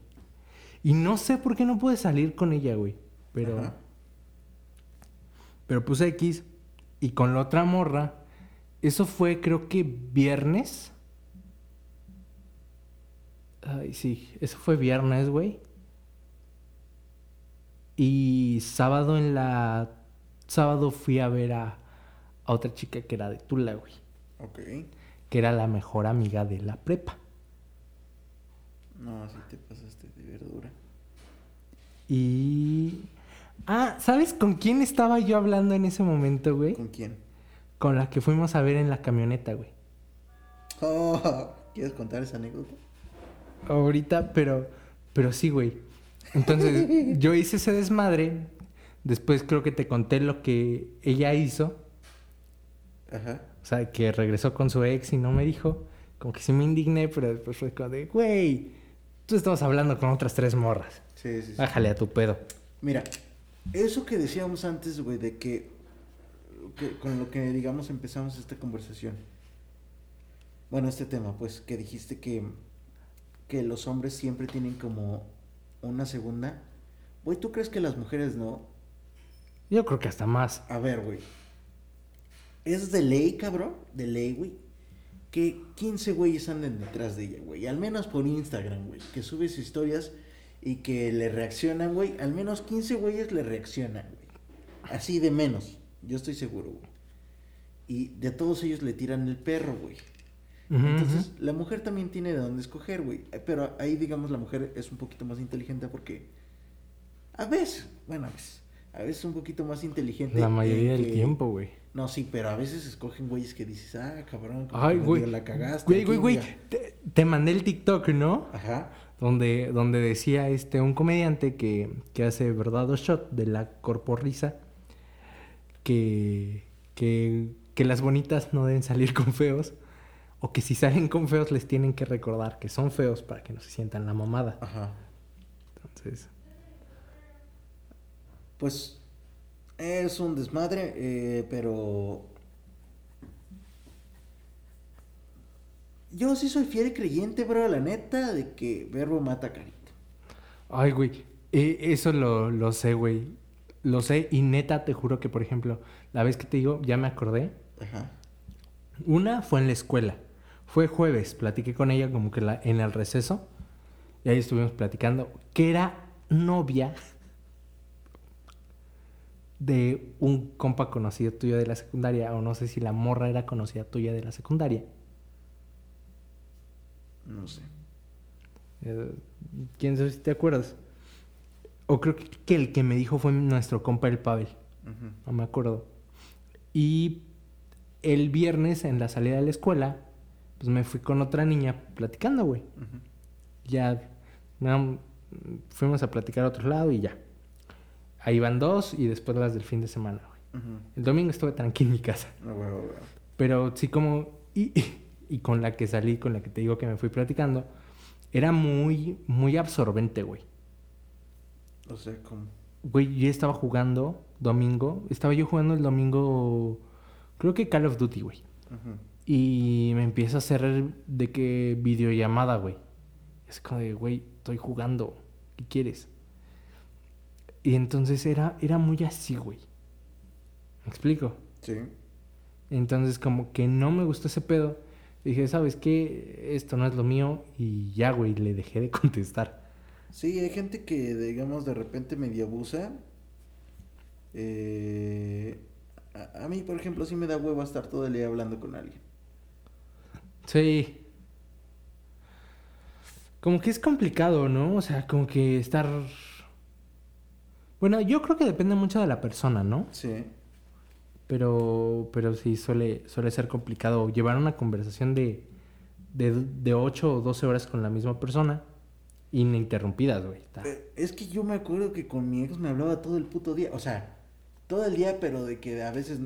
Y no sé por qué no pude salir con ella, güey. Pero... Pero puse X. Y con la otra morra... Eso fue, creo que viernes. Ay, sí. Eso fue viernes, güey. Y sábado en la... Sábado fui a ver a a otra chica que era de Tula, güey. Ok. Que era la mejor amiga de la prepa. No, así te pasaste de verdura. Y. Ah, ¿sabes con quién estaba yo hablando en ese momento, güey? ¿Con quién? Con la que fuimos a ver en la camioneta, güey. Oh, ¿quieres contar esa anécdota? Ahorita, pero. Pero sí, güey. Entonces, yo hice ese desmadre. Después creo que te conté lo que ella hizo. Ajá. O sea, que regresó con su ex y no me dijo. Como que sí me indigné, pero después fue como de, güey, tú estabas hablando con otras tres morras. Sí, sí, sí. Bájale a tu pedo. Mira, eso que decíamos antes, güey, de que, con lo que, digamos, empezamos esta conversación. Bueno, este tema, pues, que dijiste que, que los hombres siempre tienen como una segunda. Güey, ¿tú crees que las mujeres no? Yo creo que hasta más. A ver, güey es de ley, cabrón, de ley, güey, que 15 güeyes anden detrás de ella, güey. Al menos por Instagram, güey. Que sube sus historias y que le reaccionan, güey. Al menos 15 güeyes le reaccionan, güey. Así de menos, yo estoy seguro, güey. Y de todos ellos le tiran el perro, güey. Entonces, la mujer también tiene de dónde escoger, güey. Pero ahí, digamos, la mujer es un poquito más inteligente porque... A veces, bueno, a veces. A veces un poquito más inteligente. La mayoría del tiempo, güey. No, sí, pero a veces escogen güeyes que dices, ah, cabrón, Ay, güey. la cagaste. Güey, güey, güey. Te, mandé el TikTok, ¿no? Ajá. Donde, donde decía este un comediante que, que hace verdad o shot de la corporrisa que, que, que las bonitas no deben salir con feos. O que si salen con feos les tienen que recordar que son feos para que no se sientan la mamada. Ajá. Entonces. Pues es un desmadre, eh, pero... Yo sí soy fiel creyente, bro, la neta, de que verbo mata carita. Ay, güey, e, eso lo, lo sé, güey. Lo sé y neta te juro que, por ejemplo, la vez que te digo, ya me acordé. Ajá. Una fue en la escuela. Fue jueves, platiqué con ella como que la, en el receso. Y ahí estuvimos platicando. Que era novia de un compa conocido tuyo de la secundaria, o no sé si la morra era conocida tuya de la secundaria. No sé. Eh, ¿Quién sabe si te acuerdas? O creo que, el que me dijo fue nuestro compa el Pavel. No me acuerdo. Y el viernes en la salida de la escuela, pues me fui con otra niña platicando, güey. Ya fuimos a platicar a otro lado y ya. Ahí van dos y después las del fin de semana, güey. El domingo estuve tranquilo en mi casa. Ah, Pero sí como... Y, y, con la que salí, con la que te digo que me fui platicando, era muy, muy absorbente, güey. O sea, como... Güey, yo estaba jugando domingo. Estaba yo jugando el domingo, creo que Call of Duty, güey. Y me empieza a hacer de que videollamada, güey. Es como de, güey, estoy jugando. ¿Qué quieres? Y entonces era, era muy así, güey. ¿Me explico? Sí. Entonces como que no me gustó ese pedo. Dije, ¿sabes qué? Esto no es lo mío. Y ya, güey, le dejé de contestar. Sí, hay gente que, digamos, de repente medio abusa. Eh, a, a mí, por ejemplo, sí me da huevo estar todo el día hablando con alguien. Sí. Como que es complicado, ¿no? O sea, como que estar... Bueno, yo creo que depende mucho de la persona, ¿no? Sí. Pero, pero sí suele, suele ser complicado llevar una conversación de, de, de 8 o 12 horas con la misma persona ininterrumpidas, güey. Es que yo me acuerdo que con mi ex me hablaba todo el puto día. O sea, todo el día, pero de que a veces,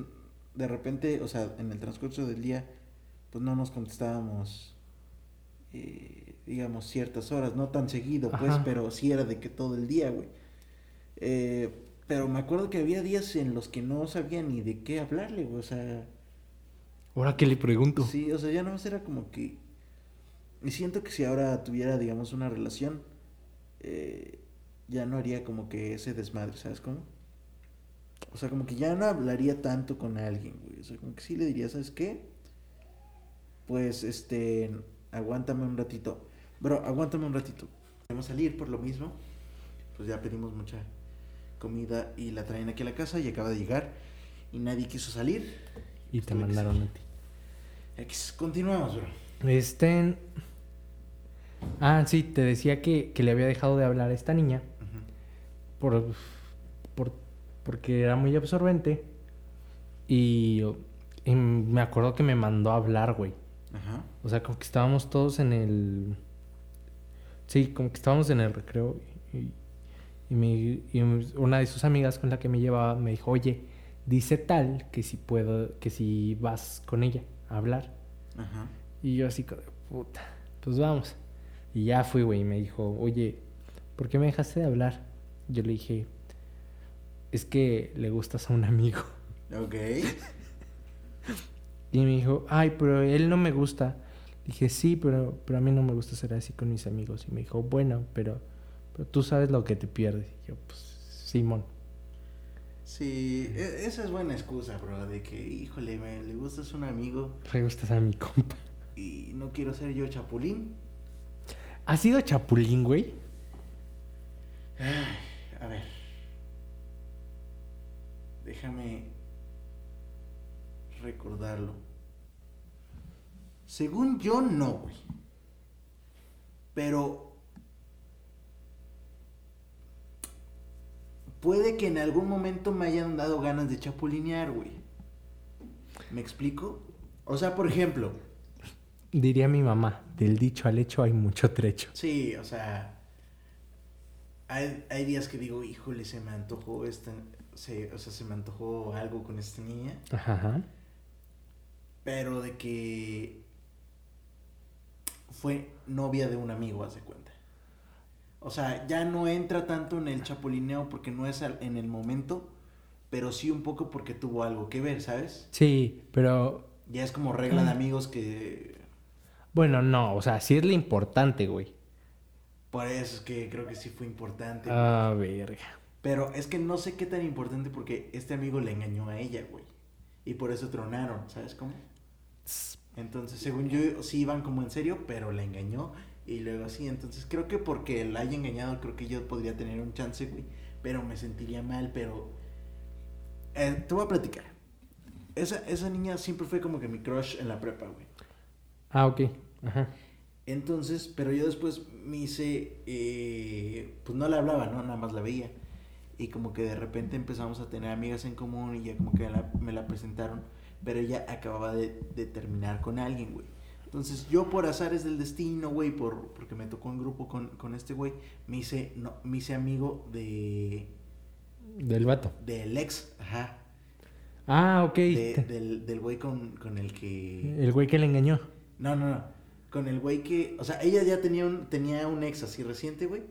de repente, o sea, en el transcurso del día, pues no nos contestábamos, eh, digamos, ciertas horas. No tan seguido, pues, pero sí era de que todo el día, güey. Eh, pero me acuerdo que había días en los que no sabía ni de qué hablarle, güey. O sea, Ahora que le pregunto. sí, o sea, ya no era como que... Y siento que si ahora tuviera, digamos, una relación, eh, ya no haría como que ese desmadre, ¿sabes cómo? O sea, como que ya no hablaría tanto con alguien, güey. O sea, como que sí le diría, ¿sabes qué? Pues, este, aguántame un ratito. Bro, aguántame un ratito. Vamos a salir por lo mismo. Pues ya pedimos mucha comida y la traen aquí a la casa y acaba de llegar y nadie quiso salir. Y te mandaron a ti. X, Continuamos, bro. Este... Ah, sí, te decía que, que le había dejado de hablar a esta niña Ujú. por, por, porque era muy absorbente. Y, y me acuerdo que me mandó a hablar, güey. Ajá. O sea, como que estábamos todos en el... Sí, como que estábamos en el recreo y, y, y una de sus amigas con la que me llevaba me dijo, oye, dice tal que si puedo, que si vas con ella a hablar. Ajá. Y yo así, puta, pues vamos. Y ya fui, güey, y me dijo, oye, ¿por qué me dejaste de hablar? Yo le dije, es que le gustas a un amigo. Ok. Y me dijo, ay, pero él no me gusta. Dije, sí, pero, pero a mí no me gusta ser así con mis amigos. Y me dijo, bueno, pero, pero tú sabes lo que te pierdes. Yo, pues, Simón. Sí, e- esa es buena excusa, bro, de que, híjole, me, le gustas un amigo Le gustas a mi compa. y no quiero ser yo chapulín. ¿Has sido chapulín, güey? Ay, a ver. Déjame recordarlo. Según yo, no, güey. Pero... Puede que en algún momento me hayan dado ganas de chapulinear, güey. ¿Me explico? O sea, por ejemplo, Diría mi mamá, del dicho al hecho hay mucho trecho. Sí, o sea, hay, hay días que digo, híjole, se me antojó esta, se, o sea, se me antojó algo con esta niña, Ajá, pero de que fue novia de un amigo, haz de cuenta. O sea, ya no entra tanto en el chapulineo porque no es en el momento, pero sí un poco porque tuvo algo que ver, ¿sabes? Sí, pero Ya es como regla de amigos que... bueno, no, o sea, sí es lo importante, güey. Por eso es que creo que sí fue importante. Ah, verga. Pero es que no sé qué tan importante porque este amigo le engañó a ella, güey. Y por eso tronaron, ¿sabes cómo? Entonces, según yo, sí iban como en serio, pero la engañó. Y luego así, entonces creo que porque la haya engañado, creo que yo podría tener un chance, güey. Pero me sentiría mal, pero... Eh, te voy a platicar. Esa, esa niña siempre fue como que mi crush en la prepa, güey. Ah, ok. Ajá. Entonces, pero yo después me hice, eh, pues no la hablaba, ¿no? Nada más la veía. Y como que de repente empezamos a tener amigas en común y ya como que la- me la presentaron. Pero ella acababa de, de terminar con alguien, güey. Entonces yo por azares del destino, güey, por, porque me tocó en grupo con, con este güey, me hice, no, me hice amigo de, Del vato. del ex, ajá. Ah, ok. de- del del güey con, con el que... El güey que le engañó. No, no, no. Con el güey que, o sea, ella ya tenía un, tenía un ex así reciente, güey.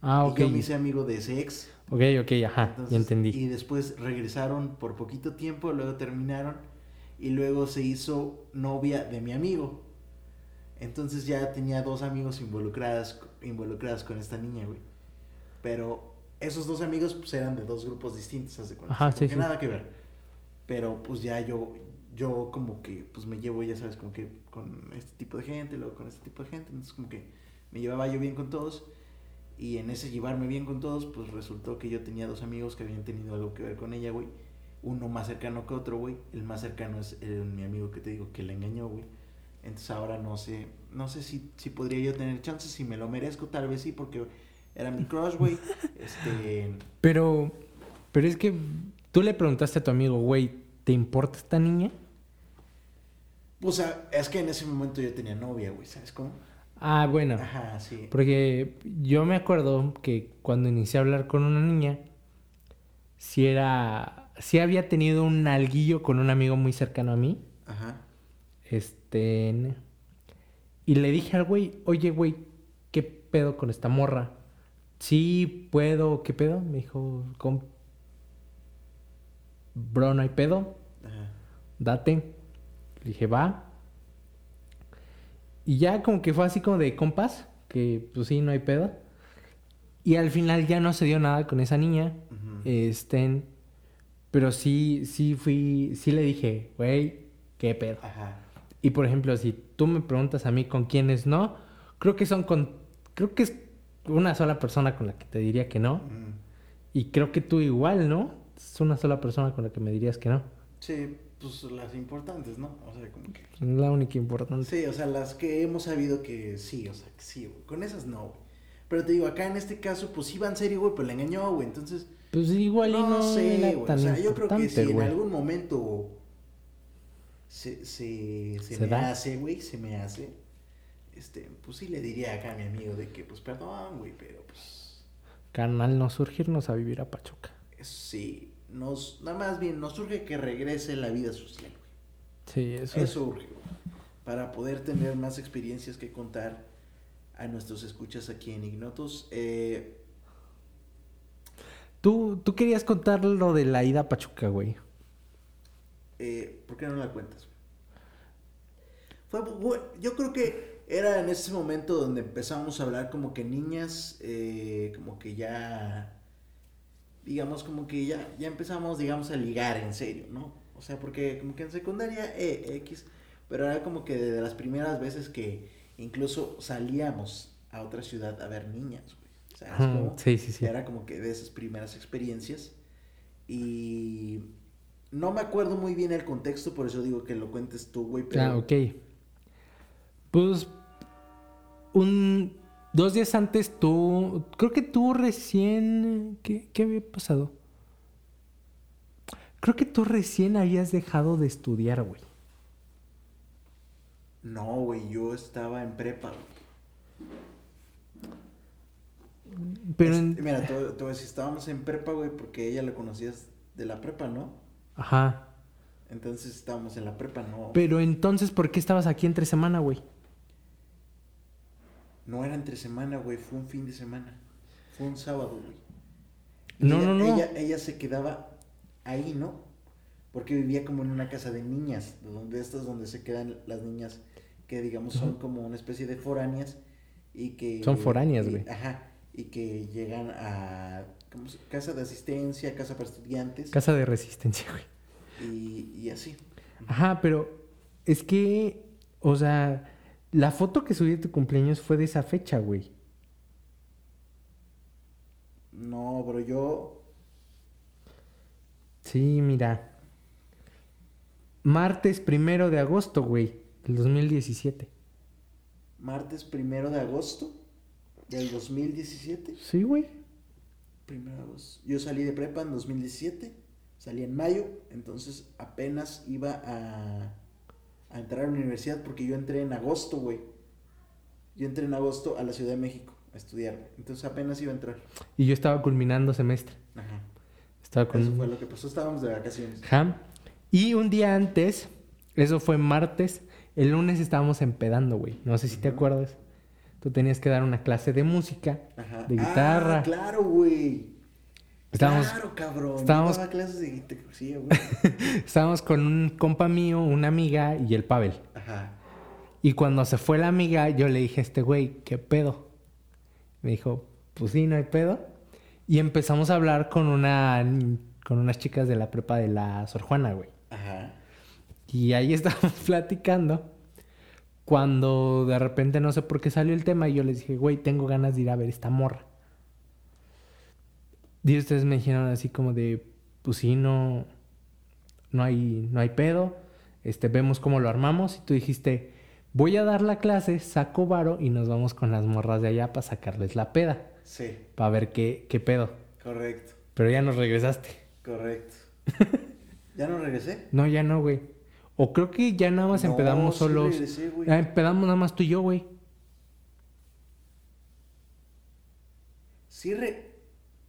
Ah, Y ok. yo me hice amigo de ese ex. Ok, ok, ajá, Entonces, ya entendí. Y después regresaron por poquito tiempo, luego terminaron y luego se hizo novia de mi amigo. Entonces ya tenía dos amigos involucradas, involucradas con esta niña, güey. Pero esos dos amigos pues eran de dos grupos distintos, haz de cuenta. Ajá, sí, sí. nada que ver. Pero pues ya yo, yo como que pues me llevo, ya sabes, como que con este tipo de gente, luego con este tipo de gente. Entonces como que me llevaba yo bien con todos. Y en ese llevarme bien con todos, pues resultó que yo tenía dos amigos que habían tenido algo que ver con ella, güey. Uno más cercano que otro, güey. El más cercano es el- mi amigo que te digo que la engañó, güey. Entonces ahora no sé, no sé si, si podría yo tener chances, si me lo merezco, tal vez sí, porque era mi crush, güey. Este, Pero, pero es que tú le preguntaste a tu amigo, güey, ¿te importa esta niña? o sea, es que en ese momento yo tenía novia, güey, ¿sabes cómo? Ah, bueno. Ajá, sí. Porque yo me acuerdo que cuando inicié a hablar con una niña, si era, si había tenido un alguillo con un amigo muy cercano a mí, Ajá. este, y le dije al güey, oye, güey, ¿qué pedo con esta morra? Sí, puedo, ¿qué pedo? Me dijo, con... Bro, no hay pedo, Ajá. date. Le dije, va. Y ya como que fue así como de compas, que pues sí, no hay pedo. Y al final ya no se dio nada con esa niña. Este, pero sí, sí fui, sí le dije, güey, qué pedo. Ajá. Y por ejemplo, si tú me preguntas a mí con quiénes no, creo que son con, creo que es una sola persona con la que te diría que no. Ujú. Y creo que tú igual, ¿no? Es una sola persona con la que me dirías que no. Sí, pues las importantes, ¿no? O sea, como que... La única importante. Sí, o sea, las que hemos sabido que sí, o sea, que sí, güey. Con esas no, güey. Pero te digo, acá en este caso, pues iba en serio, güey, pero le engañó, güey. Entonces, Pues igual y no, no, sé, era tan O sea, yo creo que si en algún momento se, se, se, ¿Se me da? hace, güey, se me hace, este, pues sí le diría acá a mi amigo de que, pues perdón, güey, pero pues, Carnal, no surgirnos a vivir a Pachuca. es- sí, nos, nada más bien, nos surge que regrese la vida social, güey. Sí, eso, Eso urge, güey. Para poder tener más experiencias que contar a nuestros escuchas aquí en Ignotos. Eh, ¿Tú, tú querías contar lo de la ida a Pachuca, güey. eh, ¿Por qué no la cuentas? Fue, yo creo que era en ese momento donde empezamos a hablar como que niñas, eh, como que ya, digamos, como que ya, ya empezamos, digamos, a ligar en serio, ¿no? O sea, porque como que en secundaria, eh, X, pero era como que de las primeras veces que incluso salíamos a otra ciudad a ver niñas. Sí, sí, sí. Era como que de esas primeras experiencias. Y no me acuerdo muy bien el contexto, por eso digo que lo cuentes tú, güey. Pero... Ah, ok. Pues, un... Dos días antes tú... Creo que tú recién... ¿Qué, qué había pasado? Creo que tú recién habías dejado de estudiar, güey. No, güey, yo estaba en prepa. güey. Pero... En- Mira, a decir, estábamos en prepa, güey, porque ella la conocías de la prepa, ¿no? Ajá. Entonces estábamos en la prepa, ¿no? Pero entonces, ¿por qué estabas aquí entre semana, güey? No era entre semana, güey, fue un fin de semana. Fue un sábado, güey. No, ella, no, no. Ella, ella se quedaba ahí, ¿no? Porque vivía como en una casa de niñas, de donde estas donde se quedan las niñas que digamos son como una especie de foráneas y que Son foráneas, güey. Ajá, y que llegan a ¿cómo se- casa de asistencia, casa para estudiantes Casa de resistencia, güey. y, y así. Ajá, pero es que, o sea, la foto que subí de tu cumpleaños fue de esa fecha, güey. No, pero yo Sí, mira. Martes primero de agosto, güey, del 2017. martes primero de agosto del 2017. Sí, güey. Agosto. Yo salí de prepa en 2017, salí en mayo, entonces apenas iba a, a entrar a la universidad porque yo entré en agosto, güey. Yo entré en agosto a la Ciudad de México a estudiar, entonces apenas iba a entrar. Y yo estaba culminando semestre. Ajá. Estaba con... Eso fue lo que pasó, estábamos de vacaciones. Ajá. Y un día antes, eso fue martes, El lunes estábamos empedando, güey. No sé si te acuerdas. Tú tenías que dar una clase de música, Ajá. de guitarra. Ah, claro, güey. Estábamos, Claro, cabrón. estábamos- daba clases de guitarra. Sí, güey. estábamos con un compa mío, una amiga y el Pavel. Ajá. Y cuando se fue la amiga, yo le dije a este güey, ¿qué pedo? Me dijo, pues sí, no hay pedo. Y empezamos a hablar con una con unas chicas de la prepa de la Sor Juana, güey. Ajá. Y ahí estábamos platicando. Cuando de repente no sé por qué salió el tema y yo les dije, güey, tengo ganas de ir a ver esta morra. Y ustedes me dijeron así como de, pues sí, no, no hay, no hay pedo. Este, vemos cómo lo armamos. Y tú dijiste, voy a dar la clase, saco varo y nos vamos con las morras de allá para sacarles la peda. Sí, Para ver qué, qué pedo. correcto. Pero ya nos regresaste. Correcto. ¿Ya no regresé? No, ya no, güey. O creo que ya nada más No, empedamos sí solos. regresé, güey. Ah, empedamos nada más tú y yo, güey. Sí, re...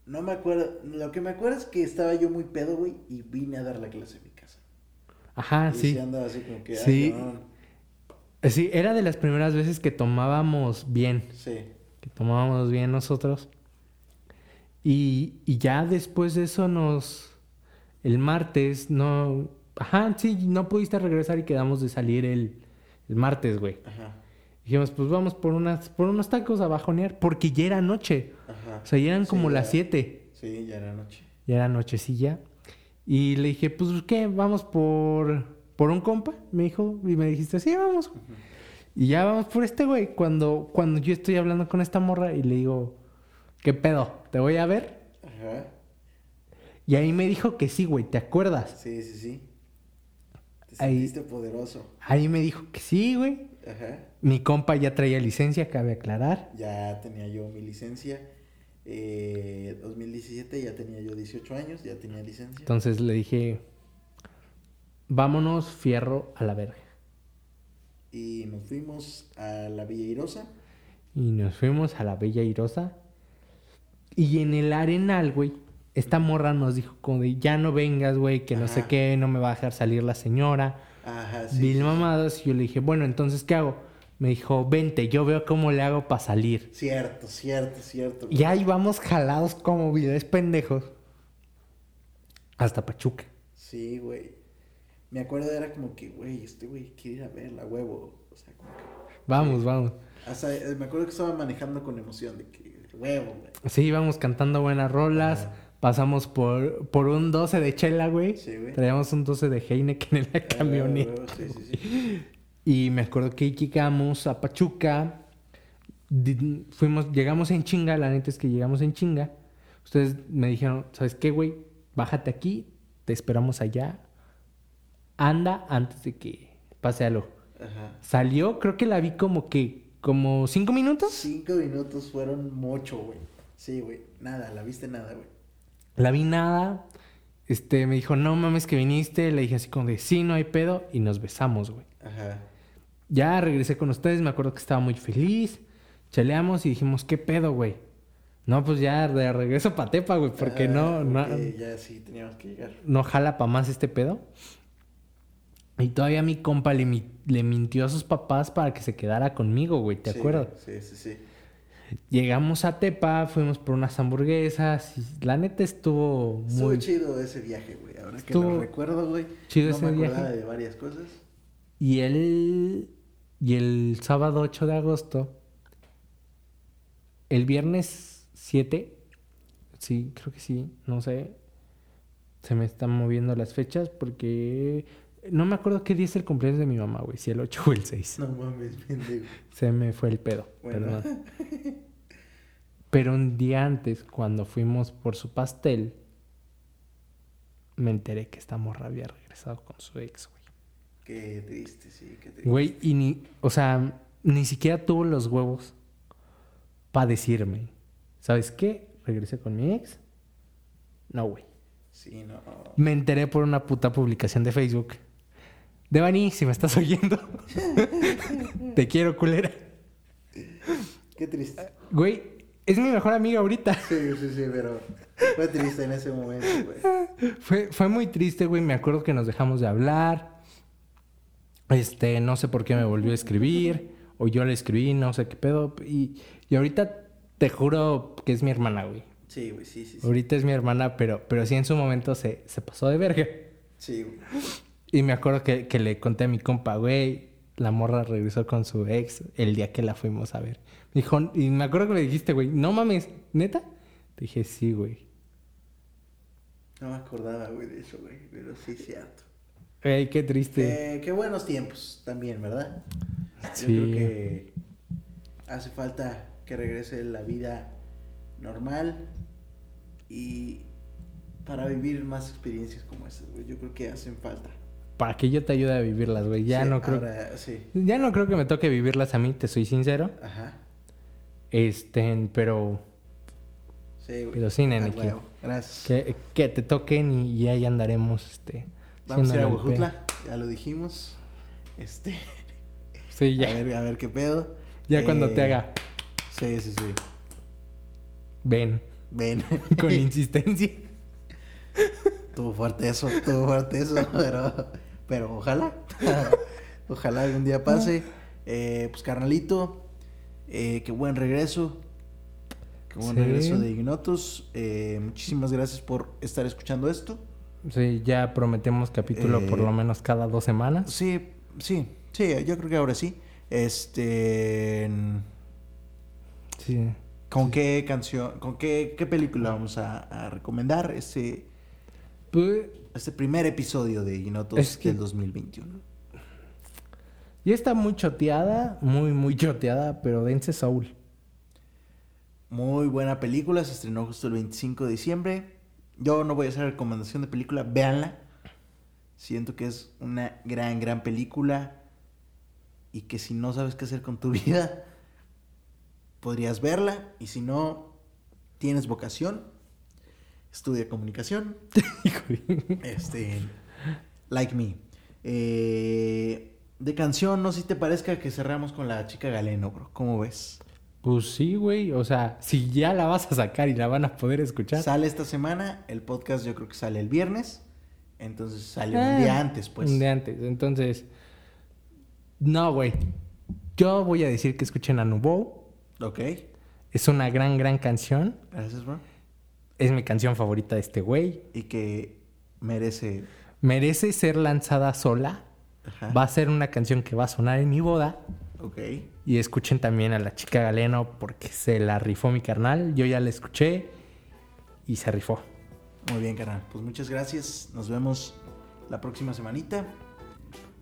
No me acuerdo. Lo que me acuerdo es que estaba yo muy pedo, güey, y vine a dar la clase en mi casa. Ajá, y sí. andaba así como que... Sí. Eh, Sí, era de las primeras veces que tomábamos bien. Sí. Que tomábamos bien nosotros. Y, y ya después de eso nos... El martes no... Ajá, sí, no pudiste regresar y quedamos de salir el, el martes, güey. Ajá. Dijimos, pues vamos por, unas, por unos tacos a bajonear, porque ya era noche. Ajá. O sea, ya eran Sí, como ya- las 7. Sí, ya era noche. Ya era nochecilla. Y le dije, pues, ¿qué? ¿Vamos por, por un compa? Me dijo, y me dijiste, sí, vamos. Y ya vamos por este güey. Cuando, cuando yo estoy hablando con esta morra y le digo, ¿qué pedo? ¿Te voy a ver? Ajá. Y ahí me dijo que sí, güey, ¿te acuerdas? Sí, sí, sí. Te Ahí- poderoso. Ahí me dijo que sí, güey. Ajá. Mi compa ya traía licencia, cabe aclarar. Ya tenía yo mi licencia. Eh, 2017 ya tenía yo 18 años, ya tenía licencia. Entonces le dije, vámonos, fierro a la verga. Y nos fuimos a la Villa Irosa. Y nos fuimos a la Bella Irosa. Y en el Arenal, güey, esta morra nos dijo como de, ya no vengas, güey, que no sé qué, no me va a dejar salir la señora. Ajá, sí. Mil mamadas. Y yo le dije, bueno, entonces, ¿qué hago? Me dijo, vente, yo veo cómo le hago para salir. Cierto, cierto, cierto. Y ahí vamos jalados como videos pendejos. Hasta Pachuca. Sí, güey. Me acuerdo, era como que, güey, este güey quiere ir a verla, huevo. O sea, como que. Vamos, vamos. Hasta, eh, me acuerdo que estaba manejando con emoción de que, huevo, güey. Sí, íbamos cantando buenas rolas. Ajá. Pasamos por, por un 12 de chela, güey. Sí, güey. Traíamos un 12 de Heineken en la Ah, camioneta. huevo, Sí, sí, sí. Y me acuerdo que llegamos a Pachuca. Fuimos, llegamos en chinga, la neta es que llegamos en chinga. Ustedes me dijeron, ¿sabes qué, güey? Bájate aquí, te esperamos allá. Anda antes de que pase algo. Ajá. Salió, creo que la vi como que, como cinco minutos. Cinco minutos fueron mucho, güey. Sí, güey. Nada, la viste nada, güey. La vi nada. Este, me dijo, no mames que viniste. Le dije así como de, sí, no hay pedo. Y nos besamos, güey. Ajá. Ya regresé con ustedes, me acuerdo que estaba muy feliz. Cheleamos y dijimos, ¿qué pedo, güey? No, pues ya de regreso pa' Tepa, güey, porque Ah, no, no, porque Ya sí teníamos que llegar. no jala pa' más este pedo. Y todavía mi compa le, le mintió a sus papás para que se quedara conmigo, güey, ¿te Sí, acuerdas? Sí, sí, sí. Llegamos a Tepa, fuimos por unas hamburguesas y la neta estuvo Estuvo muy... chido ese viaje, güey. Ahora que Estuvo lo recuerdo, güey. chido no ese me acordaba viaje. de varias cosas. Y el, y el sábado 8 de agosto, el viernes 7, sí, creo que sí, no sé, se me están moviendo las fechas porque no me acuerdo qué día es el cumpleaños de mi mamá, güey, si el 8 o el 6. No mames, pendejo. Se me fue el pedo, Bueno. perdón. Pero un día antes, cuando fuimos por su pastel, me enteré que esta morra había regresado con su ex, güey. Qué triste, sí, qué triste. Güey, y ni, o sea, ni siquiera tuvo los huevos para decirme, ¿sabes qué? Regresé con mi ex. No, güey. Sí, no. Me enteré por una puta publicación de Facebook. Devani, si me estás oyendo, te quiero, culera. Qué triste. Güey, es mi mejor amiga ahorita. Sí, sí, sí, pero fue triste en ese momento, güey. Fue, fue muy triste, güey. Me acuerdo que nos dejamos de hablar. Este, no sé por qué me volvió a escribir. O yo le escribí, no sé qué pedo. Y, y ahorita te juro que es mi hermana, güey. Sí, güey, sí, sí. sí. Ahorita es mi hermana, pero, pero sí en su momento se, se pasó de verga. Sí, güey. Y me acuerdo que, que le conté a mi compa, güey, la morra regresó con su ex el día que la fuimos a ver. Dijo, y me acuerdo que le dijiste, güey, no mames, ¿neta? Te dije, sí, güey. No me acordaba, güey, de eso, güey. Pero sí, cierto. Ey, qué triste. Eh, qué buenos tiempos también, ¿verdad? Sí. Yo creo que hace falta que regrese la vida normal y para vivir más experiencias como esas, güey. Yo creo que hacen falta. Para que yo te ayude a vivirlas, güey. Ya Sí, no creo. ahora, sí. Ya no creo que me toque vivirlas a mí, te soy sincero. Ajá. Este, pero Sí. Pero sí, nene, Ah, que-. Gracias. que, que te toquen y, y ahí andaremos, este. Vamos a ir a Huejutla, ya lo dijimos. Este, Sí, ya. a ver, a ver qué pedo. Ya cuando te Eh, haga, Sí, sí, sí. ven, Ven. con insistencia. Tuvo fuerte eso, tuvo fuerte eso, pero, pero ojalá. ojalá algún día pase. Eh, pues carnalito, eh, qué buen regreso. Qué buen Sí. regreso de Ignotus. Eh, muchísimas gracias por estar escuchando esto. Sí, ya prometemos capítulo por Eh, lo menos cada dos semanas. Sí, sí, sí, yo creo que ahora sí. Este. Sí. ¿Con qué canción, con qué, qué película vamos a, a recomendar este, Pues, este primer episodio de Ignotus Es que- del 2021? Ya está muy choteada, muy, muy choteada, pero dense Soul. Muy buena película, se estrenó justo el 25 de diciembre. Yo no voy a hacer recomendación de película, véanla. Siento que es una gran, gran película y que si no sabes qué hacer con tu vida, podrías verla y si no tienes vocación, estudia comunicación, este, like me. Eh, de canción, no sé si te parezca que cerramos con la chica Galeno, bro. ¿Cómo ves? Pues sí, güey. O sea, si ya la vas a sacar y la van a poder escuchar. Sale esta semana, el podcast yo creo que sale el viernes, entonces sale un Ah, día antes, pues. Un día antes. Entonces, no, güey. Yo voy a decir que escuchen a Nubo. Ok, Es una gran, gran canción. gracias, bro. Es mi canción favorita de este güey. Y que merece... Merece ser lanzada sola. Ajá. Va a ser una canción que va a sonar en mi boda. Ok, Y escuchen también a la chica Galeno porque se la rifó mi carnal. Yo ya la escuché y se rifó. muy bien, carnal. Pues muchas gracias, nos vemos la próxima semanita.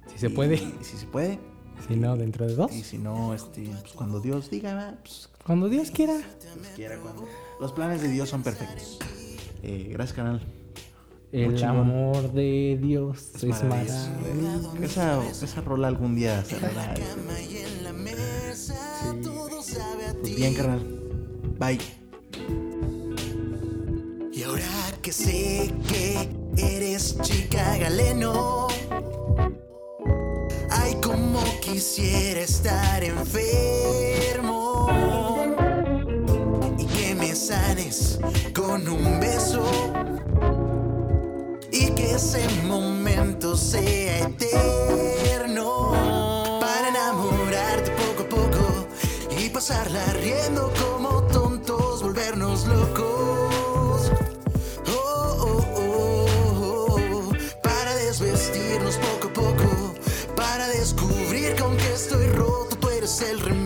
Si se Y- puede. Si se puede. Si no, dentro de dos. Y si no, este, pues cuando Dios diga, pues Cuando Dios quiera. Dios quiera, cuando... Los planes de Dios son perfectos. Eh, gracias, canal. El chingón. amor de Dios es, maravilloso. maravilloso. Esa, esa rola algún día se hará. Pues bien, carnal. Bye. Y ahora que sé que eres chica galeno, ay, como quisiera estar enfermo y que me sanes con un beso ese momento sea eterno. Para enamorarte poco a poco y pasarla riendo como tontos, volvernos locos. Oh, oh, oh, oh. para desvestirnos poco a poco, para descubrir con que estoy roto, tú eres el remedio.